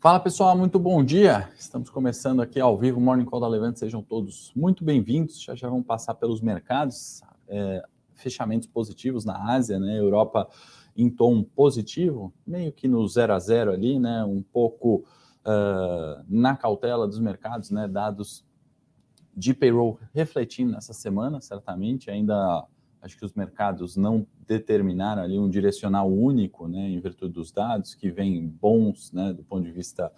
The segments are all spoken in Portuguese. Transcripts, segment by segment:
Fala pessoal, muito bom dia. Estamos começando aqui ao vivo Morning Call da Levante. Sejam todos muito bem-vindos. Já já vamos passar pelos mercados. É, fechamentos positivos na Ásia, né? Europa em tom positivo, meio que no 0 a 0 ali, né? Um pouco uh, na cautela dos mercados, né? Dados de payroll refletindo nessa semana, certamente. Ainda acho que os mercados não determinaram ali um direcional único, né, em virtude dos dados que vêm bons, né, do ponto de vista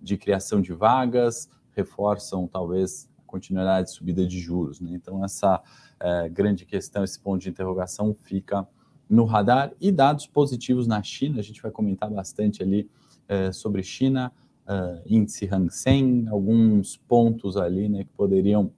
de criação de vagas, reforçam talvez a continuidade de subida de juros, né? Então essa é, grande questão, esse ponto de interrogação fica no radar e dados positivos na China, a gente vai comentar bastante ali é, sobre China, é, índice Hang Seng, alguns pontos ali, né, que poderiam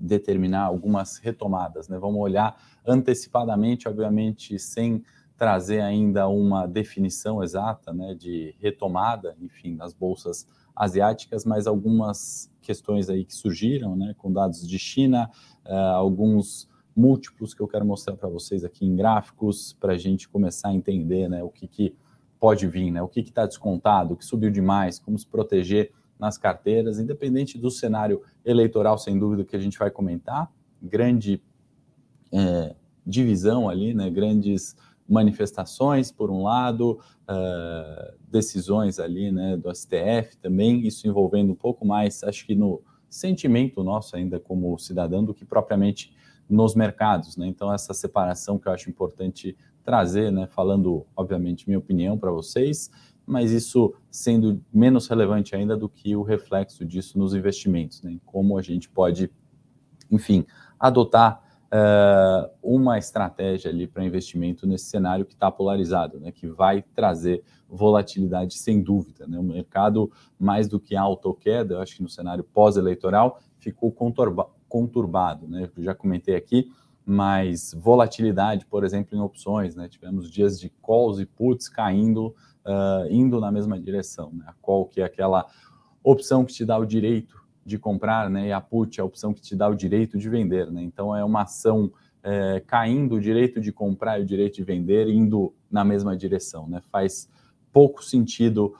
determinar algumas retomadas, né? Vamos olhar antecipadamente, obviamente, sem trazer ainda uma definição exata, né, de retomada, enfim, nas bolsas asiáticas, mas algumas questões aí que surgiram, né, com dados de China, uh, alguns múltiplos que eu quero mostrar para vocês aqui em gráficos, para a gente começar a entender, né, o que, que pode vir, né, o que está descontado, o que subiu demais, como se proteger nas carteiras, independente do cenário eleitoral, sem dúvida, que a gente vai comentar, grande é, divisão ali, né, grandes manifestações, por um lado, uh, decisões ali né, do STF também, isso envolvendo um pouco mais, acho que no sentimento nosso ainda como cidadão do que propriamente nos mercados. Né? Então, essa separação que eu acho importante trazer, né, falando, obviamente, minha opinião para vocês, mas isso sendo menos relevante ainda do que o reflexo disso nos investimentos, né? Como a gente pode, enfim, adotar uh, uma estratégia ali para investimento nesse cenário que está polarizado, né? Que vai trazer volatilidade sem dúvida, né? O mercado mais do que alta ou queda, eu acho que no cenário pós-eleitoral ficou conturba conturbado, né? Eu já comentei aqui, mas volatilidade, por exemplo, em opções, né? Tivemos dias de calls e puts caindo uh, indo na mesma direção. Né? A que é aquela opção que te dá o direito de comprar, né? e a put, é a opção que te dá o direito de vender. Né? Então, é uma ação é, caindo o direito de comprar e o direito de vender, indo na mesma direção. Né? Faz pouco sentido,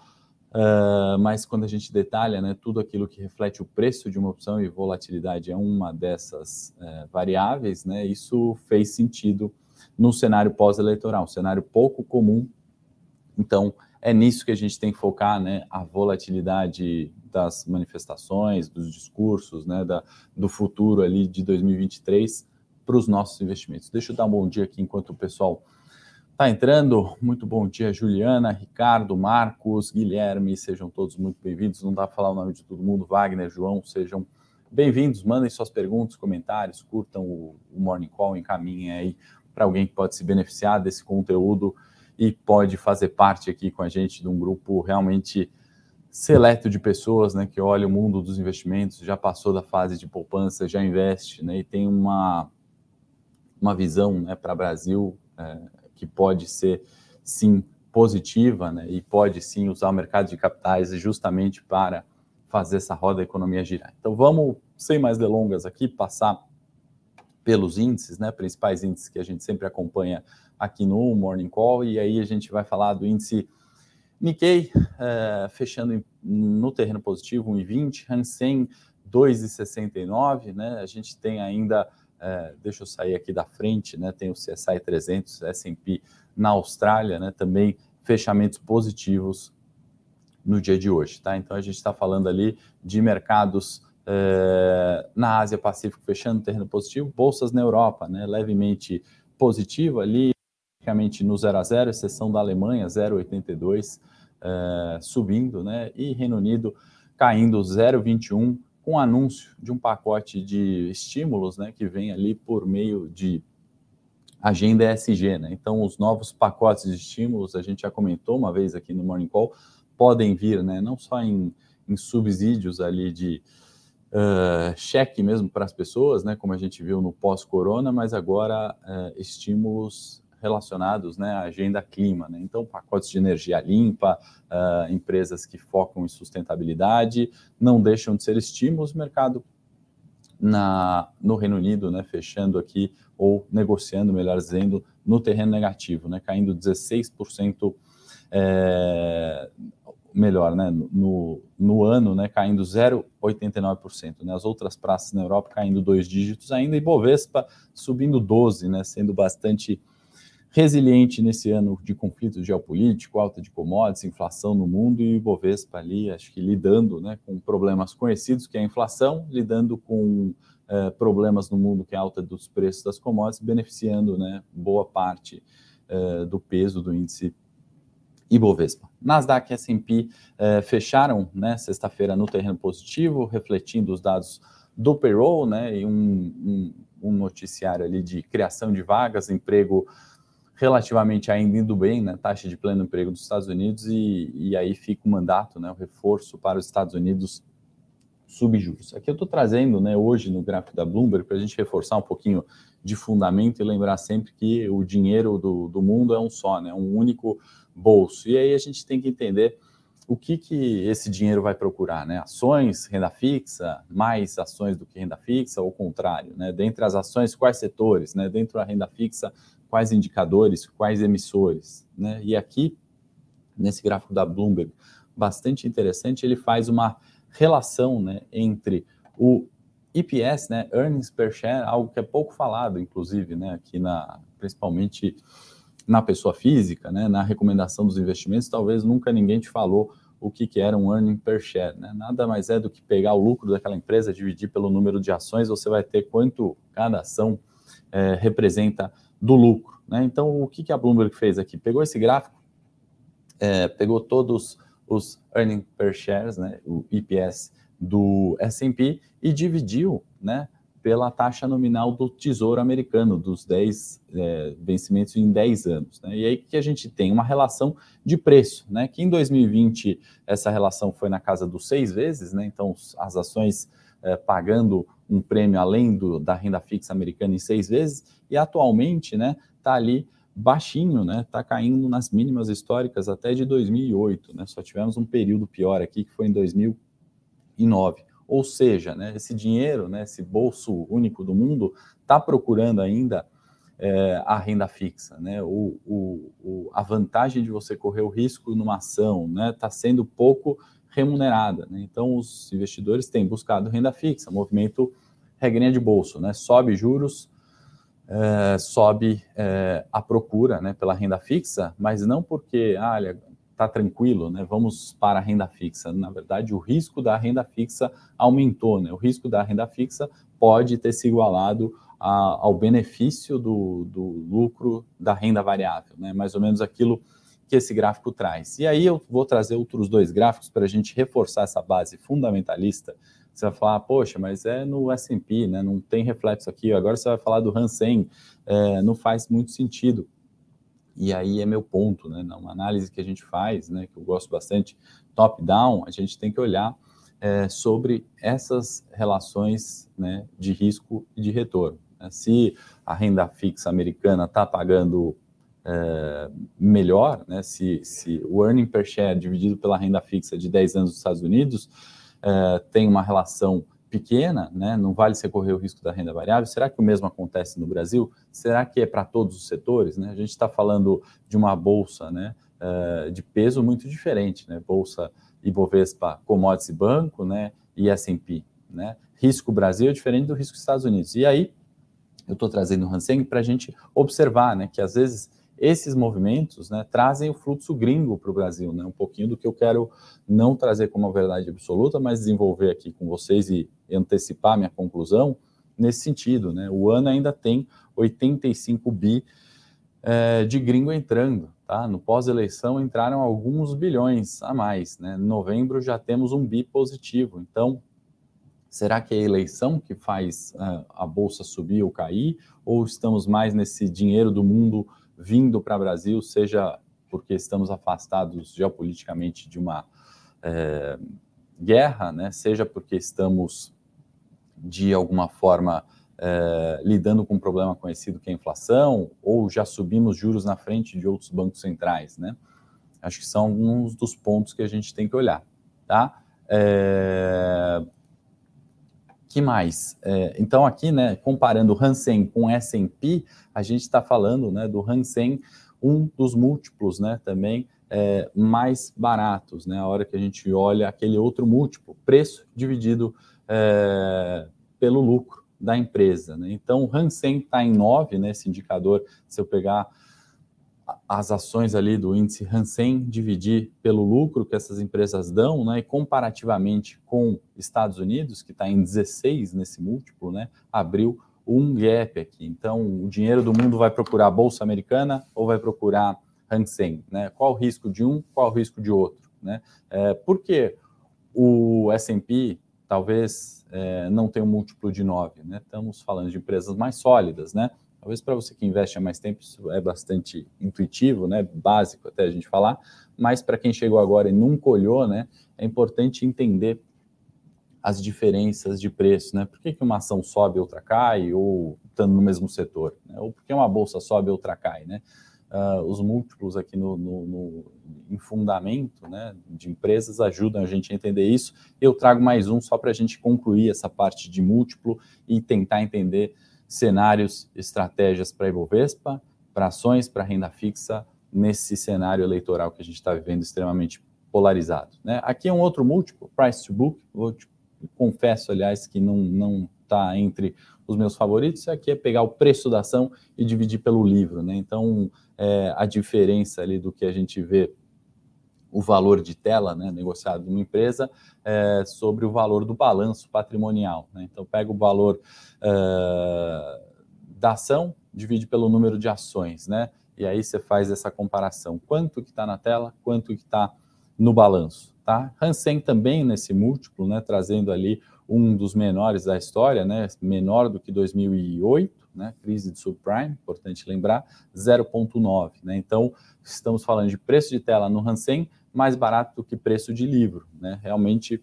uh, mas quando a gente detalha né, tudo aquilo que reflete o preço de uma opção e volatilidade é uma dessas uh, variáveis, né, isso fez sentido no cenário pós-eleitoral, um cenário pouco comum então, é nisso que a gente tem que focar, né? A volatilidade das manifestações, dos discursos, né? Da, do futuro ali de 2023 para os nossos investimentos. Deixa eu dar um bom dia aqui enquanto o pessoal está entrando. Muito bom dia, Juliana, Ricardo, Marcos, Guilherme, sejam todos muito bem-vindos. Não dá para falar o nome de todo mundo, Wagner, João, sejam bem-vindos. Mandem suas perguntas, comentários, curtam o, o Morning Call, encaminhem aí para alguém que pode se beneficiar desse conteúdo e pode fazer parte aqui com a gente de um grupo realmente seleto de pessoas, né, que olha o mundo dos investimentos, já passou da fase de poupança, já investe, né, e tem uma uma visão, né, para Brasil é, que pode ser sim positiva, né, e pode sim usar o mercado de capitais justamente para fazer essa roda da economia girar. Então vamos, sem mais delongas aqui, passar pelos índices, né, principais índices que a gente sempre acompanha aqui no Morning Call, e aí a gente vai falar do índice Nikkei, é, fechando em, no terreno positivo, 1,20, Hansen 2,69, né? A gente tem ainda, é, deixa eu sair aqui da frente, né? Tem o CSI 300, S&P na Austrália, né? Também fechamentos positivos no dia de hoje, tá? Então a gente está falando ali de mercados é, na Ásia Pacífico fechando terreno positivo, bolsas na Europa, né? Levemente positivo ali, praticamente no 0 a 0, exceção da Alemanha, 0,82, é, subindo, né? E Reino Unido caindo 0,21, com anúncio de um pacote de estímulos, né? Que vem ali por meio de agenda ESG, né? Então, os novos pacotes de estímulos, a gente já comentou uma vez aqui no Morning Call, podem vir, né? Não só em, em subsídios ali de uh, cheque mesmo para as pessoas, né? Como a gente viu no pós-corona, mas agora uh, estímulos relacionados né, à agenda clima. Né? Então, pacotes de energia limpa, uh, empresas que focam em sustentabilidade, não deixam de ser estímulos. O mercado na, no Reino Unido, né, fechando aqui, ou negociando, melhor dizendo, no terreno negativo, né, caindo 16%. É, melhor, né, no, no ano, né, caindo 0,89%, né, as outras praças na Europa caindo dois dígitos ainda, e Bovespa subindo 12, né, sendo bastante resiliente nesse ano de conflito geopolítico, alta de commodities, inflação no mundo e Bovespa ali, acho que lidando, né, com problemas conhecidos que é a inflação, lidando com eh, problemas no mundo que é a alta dos preços das commodities, beneficiando, né, boa parte eh, do peso do índice Ibovespa. Nasdaq e S&P eh, fecharam né, sexta-feira no terreno positivo, refletindo os dados do payroll, né, e um, um, um, noticiário ali de criação de vagas, emprego relativamente ainda indo bem, né, taxa de pleno emprego dos Estados Unidos, e, e aí fica o mandato, né, o reforço para os Estados Unidos subjuros. Aqui eu estou trazendo né, hoje no gráfico da Bloomberg para a gente reforçar um pouquinho de fundamento e lembrar sempre que o dinheiro do, do mundo é um só, né, um único bolso. E aí a gente tem que entender o que, que esse dinheiro vai procurar, né? Ações, renda fixa, mais ações do que renda fixa, ou o contrário, né? Dentre as ações, quais setores, né? Dentro da renda fixa, quais indicadores, quais emissores, né? E aqui, nesse gráfico da Bloomberg, bastante interessante, ele faz uma relação, né, entre o EPS, né, earnings per share, algo que é pouco falado, inclusive, né, aqui na, principalmente na pessoa física, né, na recomendação dos investimentos, talvez nunca ninguém te falou o que, que era um earning per share. Né? Nada mais é do que pegar o lucro daquela empresa, dividir pelo número de ações, você vai ter quanto cada ação é, representa do lucro. Né? Então, o que, que a Bloomberg fez aqui? Pegou esse gráfico, é, pegou todos os earning per shares, né, o EPS do S&P e dividiu, né, pela taxa nominal do Tesouro Americano, dos 10 é, vencimentos em 10 anos. Né? E aí que a gente tem uma relação de preço, né? que em 2020 essa relação foi na casa dos seis vezes, né? então as ações é, pagando um prêmio além do, da renda fixa americana em seis vezes, e atualmente está né, tá ali baixinho, né? Está caindo nas mínimas históricas até de 2008, né? Só tivemos um período pior aqui que foi em 2009. Ou seja, né, esse dinheiro, né, esse bolso único do mundo, está procurando ainda é, a renda fixa. Né, o, o, o, a vantagem de você correr o risco numa ação está né, tá sendo pouco remunerada. Né, então, os investidores têm buscado renda fixa, movimento regrinha de bolso, né, sobe juros, é, sobe é, a procura né, pela renda fixa, mas não porque, ah, está tranquilo, né? Vamos para a renda fixa. Na verdade, o risco da renda fixa aumentou, né? O risco da renda fixa pode ter se igualado a, ao benefício do, do lucro da renda variável, né? Mais ou menos aquilo que esse gráfico traz. E aí eu vou trazer outros dois gráficos para a gente reforçar essa base fundamentalista. Você vai falar, poxa, mas é no S&P, né? Não tem reflexo aqui. Agora você vai falar do Hansen, é, não faz muito sentido. E aí é meu ponto, né? Uma análise que a gente faz, né? Que eu gosto bastante, top-down, a gente tem que olhar é, sobre essas relações né, de risco e de retorno. Né? Se a renda fixa americana está pagando é, melhor, né? se, se o earning per share dividido pela renda fixa de 10 anos dos Estados Unidos é, tem uma relação pequena, né, não vale você correr o risco da renda variável. Será que o mesmo acontece no Brasil? Será que é para todos os setores? Né? A gente está falando de uma bolsa né, uh, de peso muito diferente, né? bolsa Ibovespa, commodities e banco, né, e S&P. Né? Risco Brasil é diferente do risco Estados Unidos. E aí, eu estou trazendo o Hansen para a gente observar né, que às vezes esses movimentos né, trazem o fluxo gringo para o Brasil, né, um pouquinho do que eu quero não trazer como uma verdade absoluta, mas desenvolver aqui com vocês e antecipar minha conclusão nesse sentido. Né? O ano ainda tem 85 bi é, de gringo entrando. Tá? No pós-eleição entraram alguns bilhões a mais. Né? Em novembro já temos um bi positivo. Então, será que é a eleição que faz uh, a bolsa subir ou cair? Ou estamos mais nesse dinheiro do mundo vindo para o Brasil, seja porque estamos afastados geopoliticamente de uma é, guerra, né, seja porque estamos, de alguma forma, é, lidando com um problema conhecido que é a inflação, ou já subimos juros na frente de outros bancos centrais. Né? Acho que são alguns dos pontos que a gente tem que olhar. Tá? É, que mais? É, então, aqui, né, comparando o Hansen com S&P, a gente está falando né, do Hansen, um dos múltiplos né, também é, mais baratos, né? A hora que a gente olha aquele outro múltiplo, preço dividido é, pelo lucro da empresa, né? Então, o Hansen está em 9, né? Esse indicador, se eu pegar as ações ali do índice Hansen, dividir pelo lucro que essas empresas dão, né? E comparativamente com Estados Unidos, que está em 16 nesse múltiplo, né? Abriu um gap aqui. Então, o dinheiro do mundo vai procurar a Bolsa Americana ou vai procurar Hansen? Né? Qual o risco de um, qual o risco de outro? Né? É, por que o S&P talvez é, não tenha um múltiplo de 9? Né? Estamos falando de empresas mais sólidas, né? Talvez para você que investe há mais tempo isso é bastante intuitivo, né? Básico até a gente falar, mas para quem chegou agora e nunca olhou, né? É importante entender as diferenças de preço, né? Por que, que uma ação sobe e outra cai, ou estando no mesmo setor? Né? Ou por que uma bolsa sobe e outra cai, né? Uh, os múltiplos aqui no, no, no, em fundamento né, de empresas ajudam a gente a entender isso. Eu trago mais um só para a gente concluir essa parte de múltiplo e tentar entender cenários, estratégias para Ibovespa, para ações, para renda fixa, nesse cenário eleitoral que a gente está vivendo extremamente polarizado. Né? Aqui é um outro múltiplo, price to book, vou te confesso, aliás, que não não está entre os meus favoritos. Aqui é pegar o preço da ação e dividir pelo livro, né? Então, é, a diferença ali do que a gente vê o valor de tela né, negociado numa empresa é, sobre o valor do balanço patrimonial. Né? Então, pega o valor é, da ação, divide pelo número de ações, né? E aí você faz essa comparação. Quanto que está na tela, quanto que está no balanço. Tá? Hansen também nesse múltiplo, né, trazendo ali um dos menores da história, né, menor do que 2008, né, crise de subprime, importante lembrar, 0,9. Né, então, estamos falando de preço de tela no Hansen mais barato do que preço de livro. Né, realmente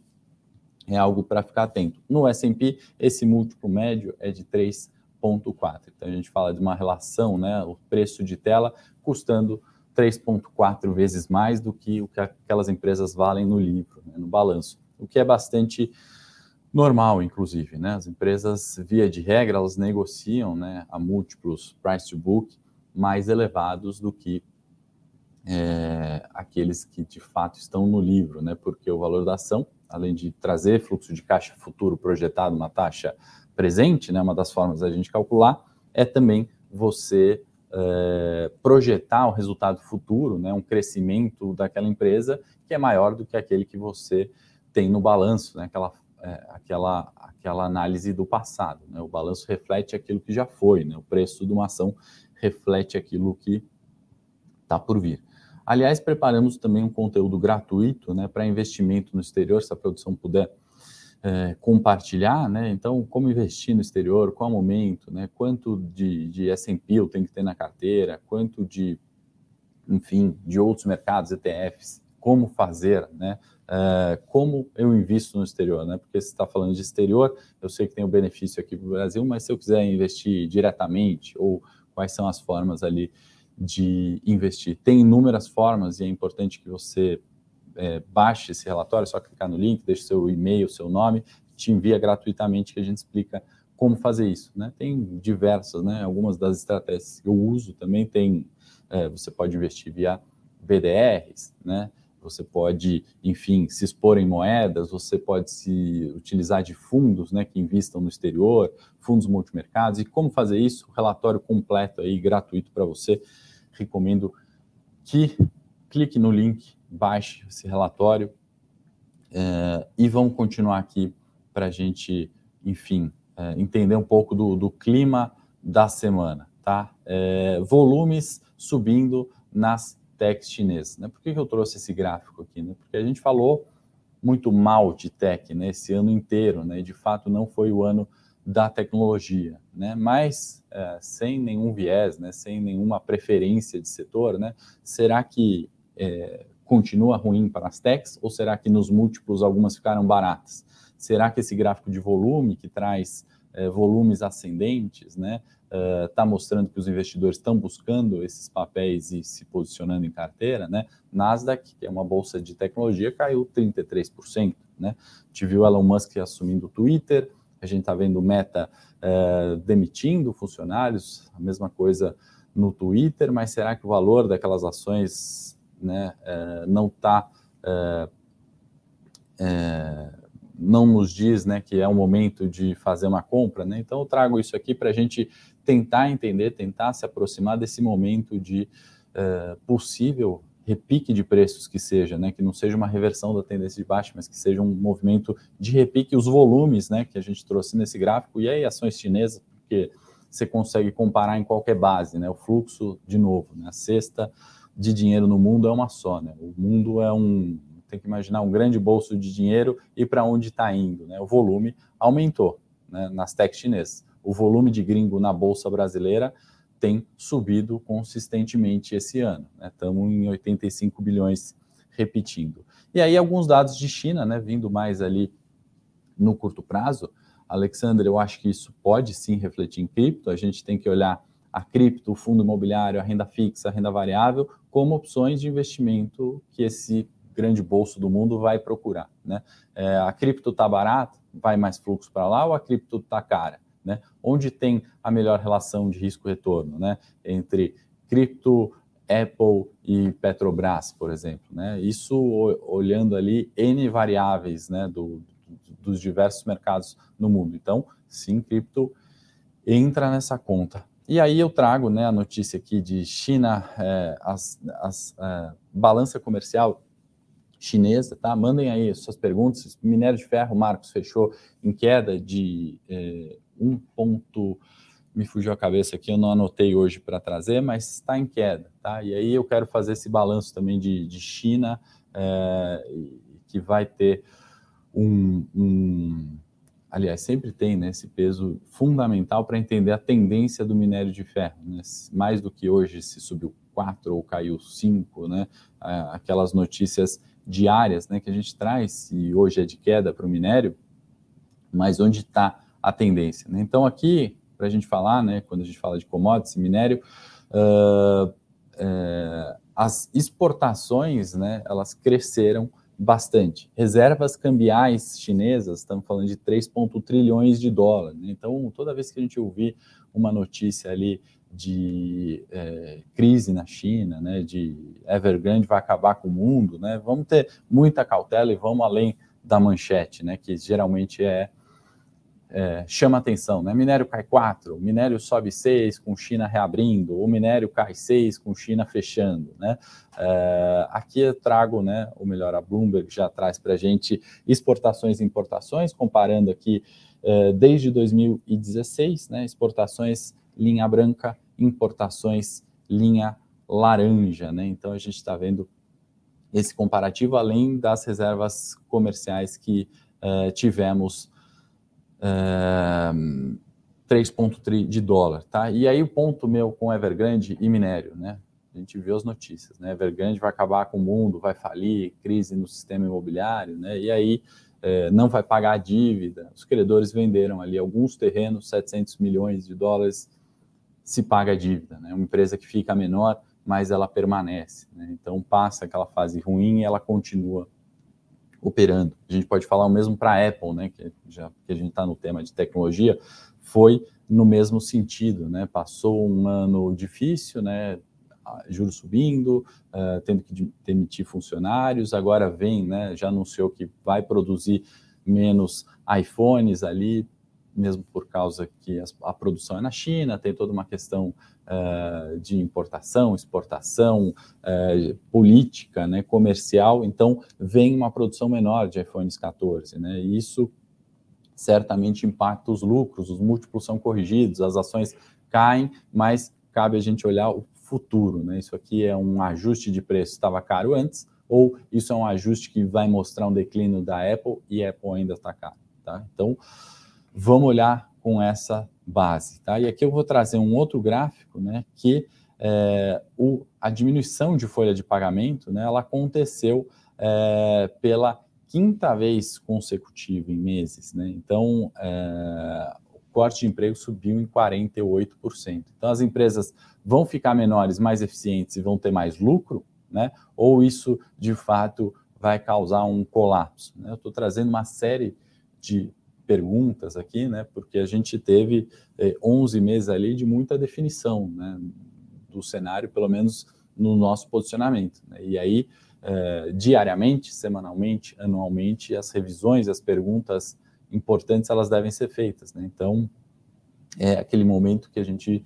é algo para ficar atento. No S&P, esse múltiplo médio é de 3,4. Então, a gente fala de uma relação, né, o preço de tela custando 3,4 vezes mais do que o que aquelas empresas valem no livro, né, no balanço, o que é bastante normal, inclusive. Né? As empresas, via de regra, elas negociam né, a múltiplos price to book mais elevados do que é, aqueles que de fato estão no livro, né? porque o valor da ação, além de trazer fluxo de caixa futuro projetado, uma taxa presente, né, uma das formas da gente calcular, é também você é, projetar o resultado futuro, né, um crescimento daquela empresa que é maior do que aquele que você tem no balanço, né, aquela, é, aquela, aquela análise do passado. Né, o balanço reflete aquilo que já foi, né, o preço de uma ação reflete aquilo que está por vir. Aliás, preparamos também um conteúdo gratuito né, para investimento no exterior, se a produção puder é, compartilhar, né? Então, como investir no exterior, qual momento, né? Quanto de, de S&P eu tenho que ter na carteira, quanto de, enfim, de outros mercados, ETFs, como fazer, né? É, como eu invisto no exterior, né? Porque você está falando de exterior, eu sei que tem o benefício aqui para o Brasil, mas se eu quiser investir diretamente, ou quais são as formas ali de investir? Tem inúmeras formas e é importante que você é, baixe esse relatório, é só clicar no link, deixe seu e-mail, seu nome, te envia gratuitamente que a gente explica como fazer isso. Né? Tem diversas, né? algumas das estratégias que eu uso também tem, é, você pode investir via BDRs, né? você pode, enfim, se expor em moedas, você pode se utilizar de fundos né, que investam no exterior, fundos multimercados, e como fazer isso, relatório completo aí, gratuito para você, recomendo que clique no link baixe esse relatório é, e vamos continuar aqui para a gente, enfim, é, entender um pouco do, do, clima da semana, tá? É, volumes subindo nas techs chinesas, né? Por que, que eu trouxe esse gráfico aqui? Né? Porque a gente falou muito mal de tech né, esse ano inteiro, né? E de fato não foi o ano da tecnologia, né? Mas é, sem nenhum viés, né? Sem nenhuma preferência de setor, né? Será que é, continua ruim para as techs ou será que nos múltiplos algumas ficaram baratas? Será que esse gráfico de volume que traz é, volumes ascendentes, né, está uh, mostrando que os investidores estão buscando esses papéis e se posicionando em carteira, né? Nasdaq, que é uma bolsa de tecnologia, caiu 33%, né? Tive o Elon Musk assumindo o Twitter, a gente está vendo Meta uh, demitindo funcionários, a mesma coisa no Twitter, mas será que o valor daquelas ações né, é, não está é, é, não nos diz né, que é o momento de fazer uma compra, né? Então eu trago isso aqui para a gente tentar entender, tentar se aproximar desse momento de possível repique de preços que seja, né? Que não seja uma reversão da tendência de baixo, mas que seja um movimento de repique, os volumes, né? Que a gente trouxe nesse gráfico, e aí ações chinesas, porque você consegue comparar em qualquer base, né? O fluxo, de novo, né? A cesta de dinheiro no mundo é uma só, né? O mundo é um, tem que imaginar um grande bolso de dinheiro e para onde está indo. Né? O volume aumentou né, nas techs chinesas. O volume de gringo na bolsa brasileira tem subido consistentemente esse ano. Estamos né? em 85 bilhões repetindo. E aí alguns dados de China, né, vindo mais ali no curto prazo. Alexander, eu acho que isso pode sim refletir em cripto. A gente tem que olhar a cripto, o fundo imobiliário, a renda fixa, a renda variável, como opções de investimento que esse grande bolso do mundo vai procurar. Né? É, a cripto está barata, vai mais fluxo para lá ou a cripto está cara? Né? Onde tem a melhor relação de risco-retorno né? entre cripto, Apple e Petrobras, por exemplo. Né? Isso olhando ali N variáveis né, do, dos diversos mercados no mundo. Então, sim, cripto entra nessa conta. E aí eu trago né, a notícia aqui de China, é, as, as é, balança comercial chinesa, tá? Mandem aí suas perguntas. Minério de ferro, Marcos, fechou em queda de é, 1 ponto... Me fugiu a cabeça aqui, eu não anotei hoje para trazer, mas está em queda, tá? E aí eu quero fazer esse balanço também de, de China, é, que vai ter um, um aliás, sempre tem né, esse peso fundamental para entender a tendência do minério de ferro. Né? Mais do que hoje se subiu 4 ou caiu 5, né? aquelas notícias diárias né, que a gente traz, e hoje é de queda para o minério, mas onde está a tendência. Né? Então, aqui, para a gente falar, né, quando a gente fala de commodities, minério, uh, uh, as exportações, né, elas cresceram bastante. Reservas cambiais chinesas, estamos falando de 3,1 trilhões de dólares. Né? Então, toda vez que a gente ouvir uma notícia ali de é, crise na China, né, de Evergrande vai acabar com o mundo, né, vamos ter muita cautela e vamos além da manchete, né, que geralmente é, é chama atenção, né, minério cai 4, minério sobe 6 com China reabrindo, o minério cai 6 com China fechando, né, é, aqui eu trago, né, ou melhor, a Bloomberg já traz para a gente exportações e importações, comparando aqui é, desde 2016, né, exportações linha branca, importações linha laranja, né? Então a gente está vendo esse comparativo além das reservas comerciais que uh, tivemos uh, eh, 3,3 de dólar, tá? E aí o ponto meu com Evergrande e minério, né? A gente viu as notícias, né? Evergrande vai acabar com o mundo, vai falir, crise no sistema imobiliário, né? E aí eh, não vai pagar a dívida. Os credores venderam ali alguns terrenos, 700 milhões de dólares se paga a dívida. Né? Uma empresa que fica menor, mas ela permanece. Né? Então, passa aquela fase ruim e ela continua operando. A gente pode falar o mesmo para a Apple, né? que, já que a gente está no tema de tecnologia, foi no mesmo sentido. Né? Passou um ano difícil, né? juros subindo, uh, tendo que demitir funcionários, agora vem, né? já anunciou que vai produzir menos iPhones ali, mesmo por causa que a, produção é na China, tem toda uma questão uh, de importação, exportação, uh, política, né, comercial, então vem uma produção menor de iPhones 14, né, e isso certamente impacta os lucros, os múltiplos são corrigidos, as ações caem, mas cabe a gente olhar o futuro, né, isso aqui é um ajuste de preço, estava caro antes, ou isso é um ajuste que vai mostrar um declínio da Apple e Apple ainda está caro, tá? Então, vamos olhar com essa base. Tá? E aqui eu vou trazer um outro gráfico, né, que é, o, a diminuição de folha de pagamento, né, ela aconteceu é, pela quinta vez consecutiva em meses. Né? Então, é, o corte de emprego subiu em 48%. Então, as empresas vão ficar menores, mais eficientes e vão ter mais lucro, né? ou isso, de fato, vai causar um colapso. Né? Eu estou trazendo uma série de perguntas aqui, né? Porque a gente teve eh, 11 meses ali de muita definição, né? Do cenário, pelo menos no nosso posicionamento. Né? E aí, é, diariamente, semanalmente, anualmente, as revisões, as perguntas importantes, elas devem ser feitas. Né? Então, é aquele momento que a gente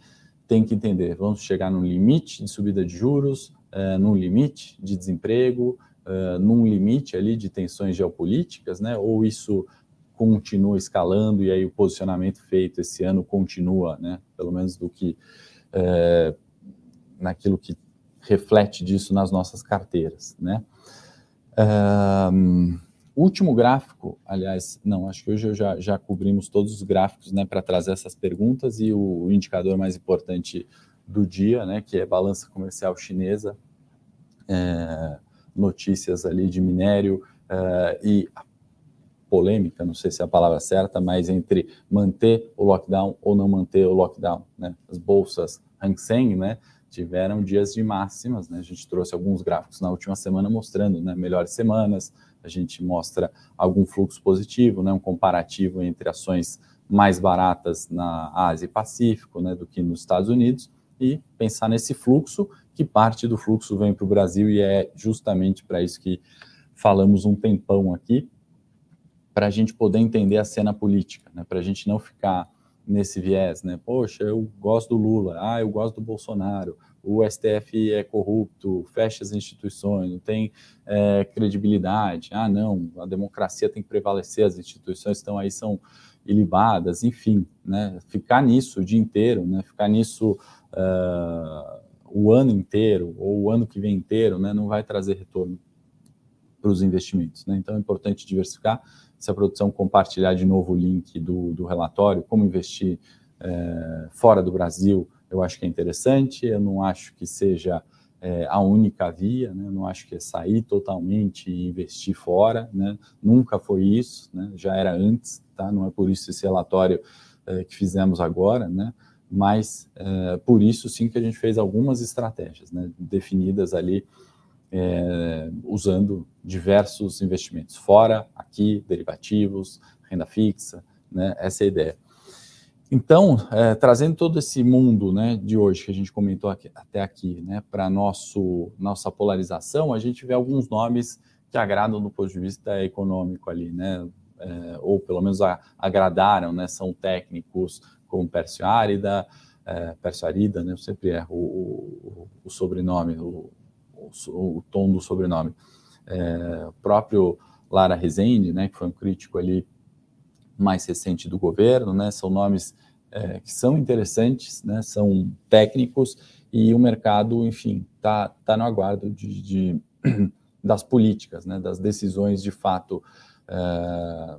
tem que entender, vamos chegar num limite de subida de juros, é, num limite de desemprego, é, num limite ali de tensões geopolíticas, né? ou isso continua escalando e aí o posicionamento feito esse ano continua, né? pelo menos do que é, naquilo que reflete disso nas nossas carteiras, né? Um, último gráfico, aliás, não, acho que hoje já, já cobrimos todos os gráficos, né, para trazer essas perguntas e o, indicador mais importante do dia, né, que é balança comercial chinesa, é, notícias ali de minério é, e polêmica, não sei se é a palavra certa, mas entre manter o lockdown ou não manter o lockdown, né, as bolsas Hang Seng, né, tiveram dias de máximas, né? A gente trouxe alguns gráficos na última semana mostrando, né, melhores semanas. A gente mostra algum fluxo positivo, né, um comparativo entre ações mais baratas na Ásia e Pacífico, né, do que nos Estados Unidos e pensar nesse fluxo, que parte do fluxo vem para o Brasil e é justamente para isso que falamos um tempão aqui, para a gente poder entender a cena política, né, para a gente não ficar nesse viés, né? Poxa, eu gosto do Lula, ah, eu gosto do Bolsonaro, o STF é corrupto, fecha as instituições, não tem é, credibilidade, ah, não, a democracia tem que prevalecer, as instituições estão aí, são ilibadas, enfim, né? Ficar nisso o dia inteiro, né? Ficar nisso uh, o ano inteiro ou o ano que vem inteiro, né? Não vai trazer retorno para os investimentos, né? Então é importante diversificar se a produção compartilhar de novo o link do, do relatório, como investir é, fora do Brasil, eu acho que é interessante, eu não acho que seja é, a única via, né? não acho que é sair totalmente e investir fora, né? nunca foi isso, né? já era antes, tá? não é por isso esse relatório é, que fizemos agora, né? mas é, por isso sim que a gente fez algumas estratégias né? definidas ali é, usando diversos investimentos, fora, aqui, derivativos, renda fixa, né, essa é a ideia. Então, é, trazendo todo esse mundo né, de hoje que a gente comentou aqui, até aqui, né, para nossa polarização, a gente vê alguns nomes que agradam do ponto de vista econômico ali, né, é, ou pelo menos a, agradaram, né, são técnicos como Pércio Árida, é, Pércio Arida, né, eu sempre erro o, o, o sobrenome, o, o, tom do sobrenome. É, o próprio Lara Rezende, né, que foi um crítico ali mais recente do governo, né, são nomes é, que são interessantes, né, são técnicos e o mercado, enfim, está tá no aguardo de, de, das políticas, né, das decisões de fato é,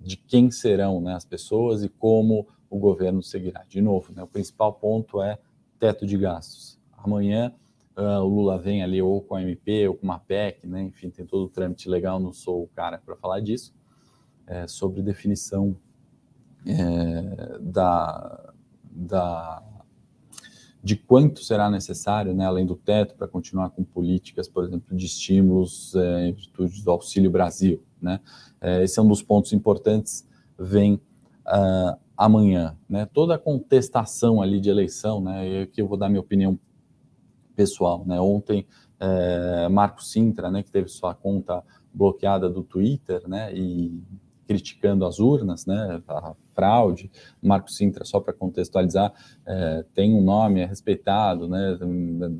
de quem serão né, as pessoas e como o governo seguirá. De novo, né, o principal ponto é teto de gastos. Amanhã Uh, o Lula vem ali ou com a MP ou com uma PEC, né? enfim, tem todo o trâmite legal, não sou o cara para falar disso, é, sobre definição é, da, da, de quanto será necessário, né, além do teto, para continuar com políticas, por exemplo, de estímulos é, em virtude do Auxílio Brasil. Né? É, esse é um dos pontos importantes, vem uh, amanhã. Né? Toda a contestação ali de eleição, né, que eu vou dar minha opinião pessoal. Né? Ontem, é, Marco Sintra, né, que teve sua conta bloqueada do Twitter, né, e criticando as urnas, né, a fraude. Marco Sintra, só para contextualizar, é, tem um nome, é respeitado, né,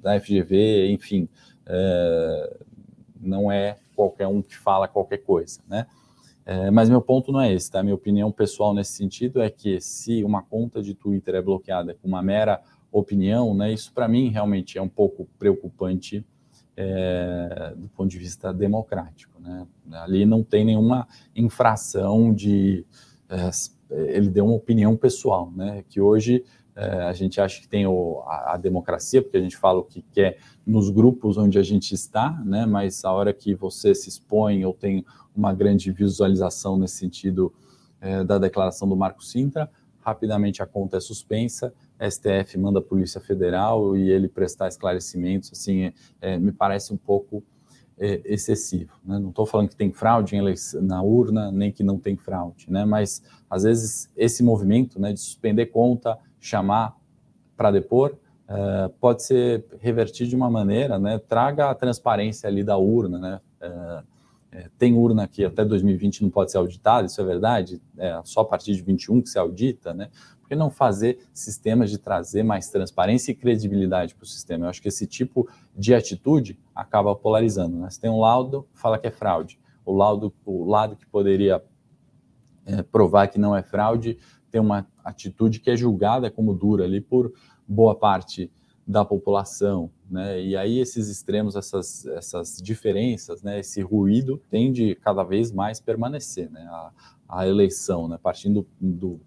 da FGV, enfim, é, não é qualquer um que fala qualquer coisa, né. É, mas meu ponto não é esse, tá? Minha opinião pessoal nesse sentido é que se uma conta de Twitter é bloqueada com uma mera opinião, né? Isso para mim realmente é um pouco preocupante é, do ponto de vista democrático, né? Ali não tem nenhuma infração de é, ele deu uma opinião pessoal, né? Que hoje é, a gente acha que tem o, a, a, democracia, porque a gente fala o que quer nos grupos onde a gente está, né? Mas a hora que você se expõe ou tem uma grande visualização nesse sentido é, da declaração do Marco Sintra, rapidamente a conta é suspensa, STF manda a Polícia Federal e ele prestar esclarecimentos, assim, é, é, me parece um pouco é, excessivo. Né? Não estou falando que tem fraude na urna, nem que não tem fraude, né? mas às vezes esse movimento né, de suspender conta, chamar para depor, uh, pode ser revertido de uma maneira, né, traga a transparência ali da urna, né, uh, tem urna que até 2020 não pode ser auditada, isso é verdade, é só a partir de 21 que se audita, né? Por que não fazer sistemas de trazer mais transparência e credibilidade para o sistema? Eu acho que esse tipo de atitude acaba polarizando. Né? Você tem um laudo, fala que é fraude. O, laudo, o lado que poderia é, provar que não é fraude tem uma atitude que é julgada como dura ali por boa parte da população, né? E aí esses extremos, essas, essas diferenças, né? Esse ruído tende cada vez mais permanecer, né? A, a eleição, né? Partindo do,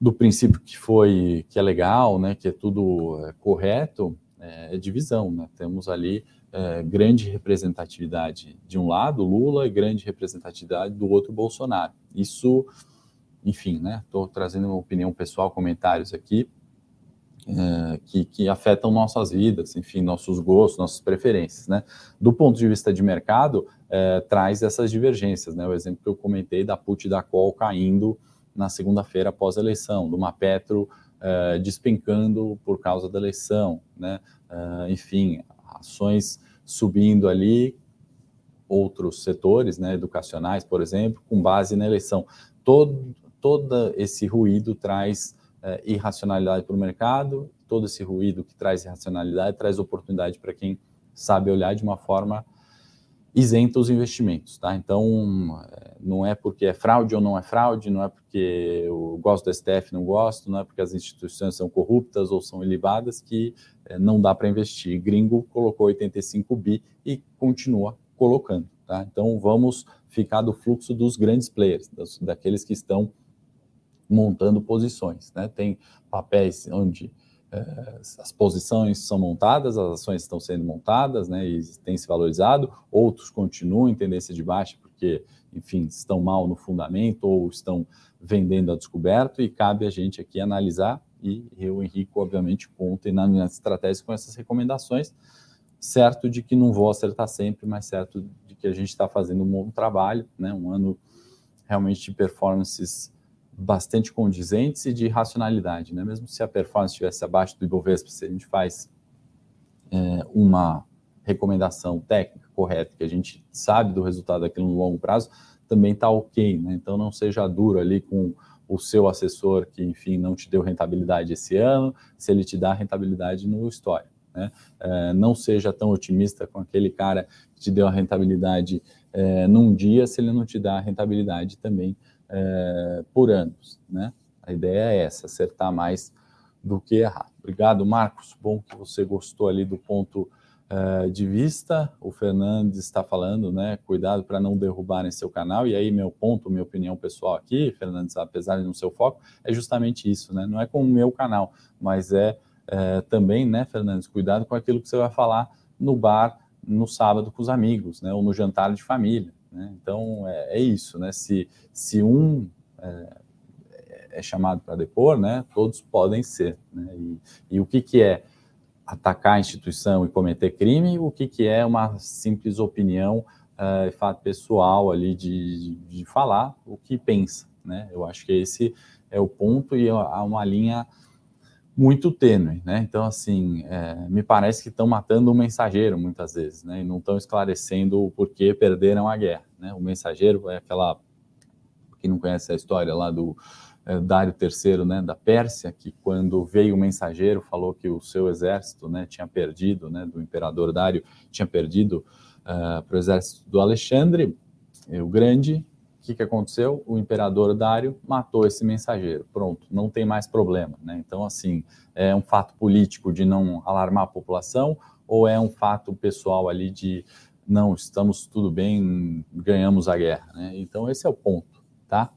do princípio que foi que é legal, né? Que é tudo é, correto, é, é divisão, né? Temos ali é, grande representatividade de um lado, Lula, e grande representatividade do outro, Bolsonaro. Isso, enfim, né? Estou trazendo uma opinião pessoal, comentários aqui é, que, que, afetam nossas vidas, enfim, nossos gostos, nossas preferências, né? Do ponto de vista de mercado, é, traz essas divergências, né? O exemplo que eu comentei da put da call caindo na segunda-feira após a eleição, de uma Petro é, despencando por causa da eleição, né? É, enfim, ações subindo ali, outros setores, né, educacionais, por exemplo, com base na eleição. Todo, todo esse ruído traz é, irracionalidade para o mercado, todo esse ruído que traz irracionalidade traz oportunidade para quem sabe olhar de uma forma isenta os investimentos, tá? Então, é, não é porque é fraude ou não é fraude, não é porque eu gosto do STF, não gosto, não é porque as instituições são corruptas ou são ilibadas que é, não dá para investir. Gringo colocou 85 bi e continua colocando, tá? Então, vamos ficar do fluxo dos grandes players, daqueles que estão montando posições. Né? Tem papéis onde é, as posições são montadas, as ações estão sendo montadas né, e têm se valorizado, outros continuam em tendência de baixa porque, enfim, estão mal no fundamento ou estão vendendo a descoberto e cabe a gente aqui analisar e eu, Henrico, obviamente, conto na minha estratégia com essas recomendações, certo de que não vou acertar sempre, mas certo de que a gente está fazendo um bom trabalho, né, um ano realmente de performances bastante condizentes e de racionalidade, né? Mesmo se a performance estivesse abaixo do Ibovespa, se a gente faz é, uma recomendação técnica correta, que a gente sabe do resultado daquilo no longo prazo, também está ok, né? Então não seja duro ali com o seu assessor que, enfim, não te deu rentabilidade esse ano, se ele te dá rentabilidade no histórico. Né? É, não seja tão otimista com aquele cara que te deu a rentabilidade é, num dia, se ele não te dá a rentabilidade também é, por anos, né? A ideia é essa, acertar mais do que errar. Obrigado, Marcos. Bom que você gostou ali do ponto é, de vista. O Fernandes está falando, né? Cuidado para não derrubarem seu canal. E aí, meu ponto, minha opinião pessoal aqui, Fernandes, apesar de não ser o foco, é justamente isso, né? Não é com o meu canal, mas é, é também, né, Fernandes? Cuidado com aquilo que você vai falar no bar no sábado com os amigos, né? Ou no jantar de família. Né? Então, é, é, isso, né? Se, se um é, é chamado para depor, né, todos podem ser. Né? E, e, o que, que é atacar a instituição e cometer crime, o que, que é uma simples opinião, é, fato pessoal ali de, de, falar o que pensa. Né? Eu acho que esse é o ponto e há uma linha muito tênue, né? Então, assim, é, me parece que estão matando o mensageiro muitas vezes, né? E não estão esclarecendo o porquê perderam a guerra, né? O mensageiro é aquela, quem não conhece a história lá do é, Dário III, né, da Pérsia, que quando veio o mensageiro falou que o seu exército, né, tinha perdido, né, do imperador Dário, tinha perdido uh, para o exército do Alexandre, o Grande, que, que aconteceu? O imperador Dário matou esse mensageiro. Pronto, não tem mais problema. Né? Então, assim, é um fato político de não alarmar a população ou é um fato pessoal ali de não, estamos tudo bem, ganhamos a guerra. Né? Então, esse é o ponto, tá?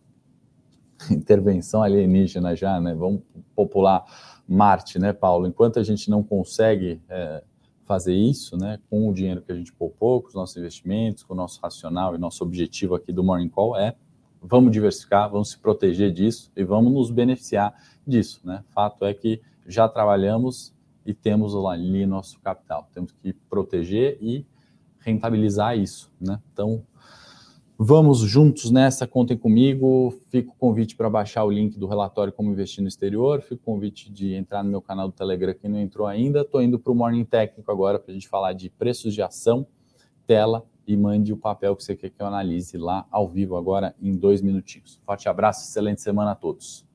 Intervenção alienígena já, né? Vamos popular Marte, né, Paulo? Enquanto a gente não consegue é, fazer isso, né, com o dinheiro que a gente poupou, com os nossos investimentos, com o nosso racional e nosso objetivo aqui do Morning Call é vamos diversificar, vamos se proteger disso e vamos nos beneficiar disso, né? Fato é que já trabalhamos e temos ali nosso capital, temos que proteger e rentabilizar isso, né? Então, Vamos juntos nessa, contem comigo. Fica o convite para baixar o link do relatório Como Investir no Exterior. Fica o convite de entrar no meu canal do Telegram, quem não entrou ainda. Estou indo para o Morning Técnico agora para a gente falar de preços de ação, tela e mande o papel que você quer que eu analise lá ao vivo agora em dois minutinhos. Forte abraço, excelente semana a todos.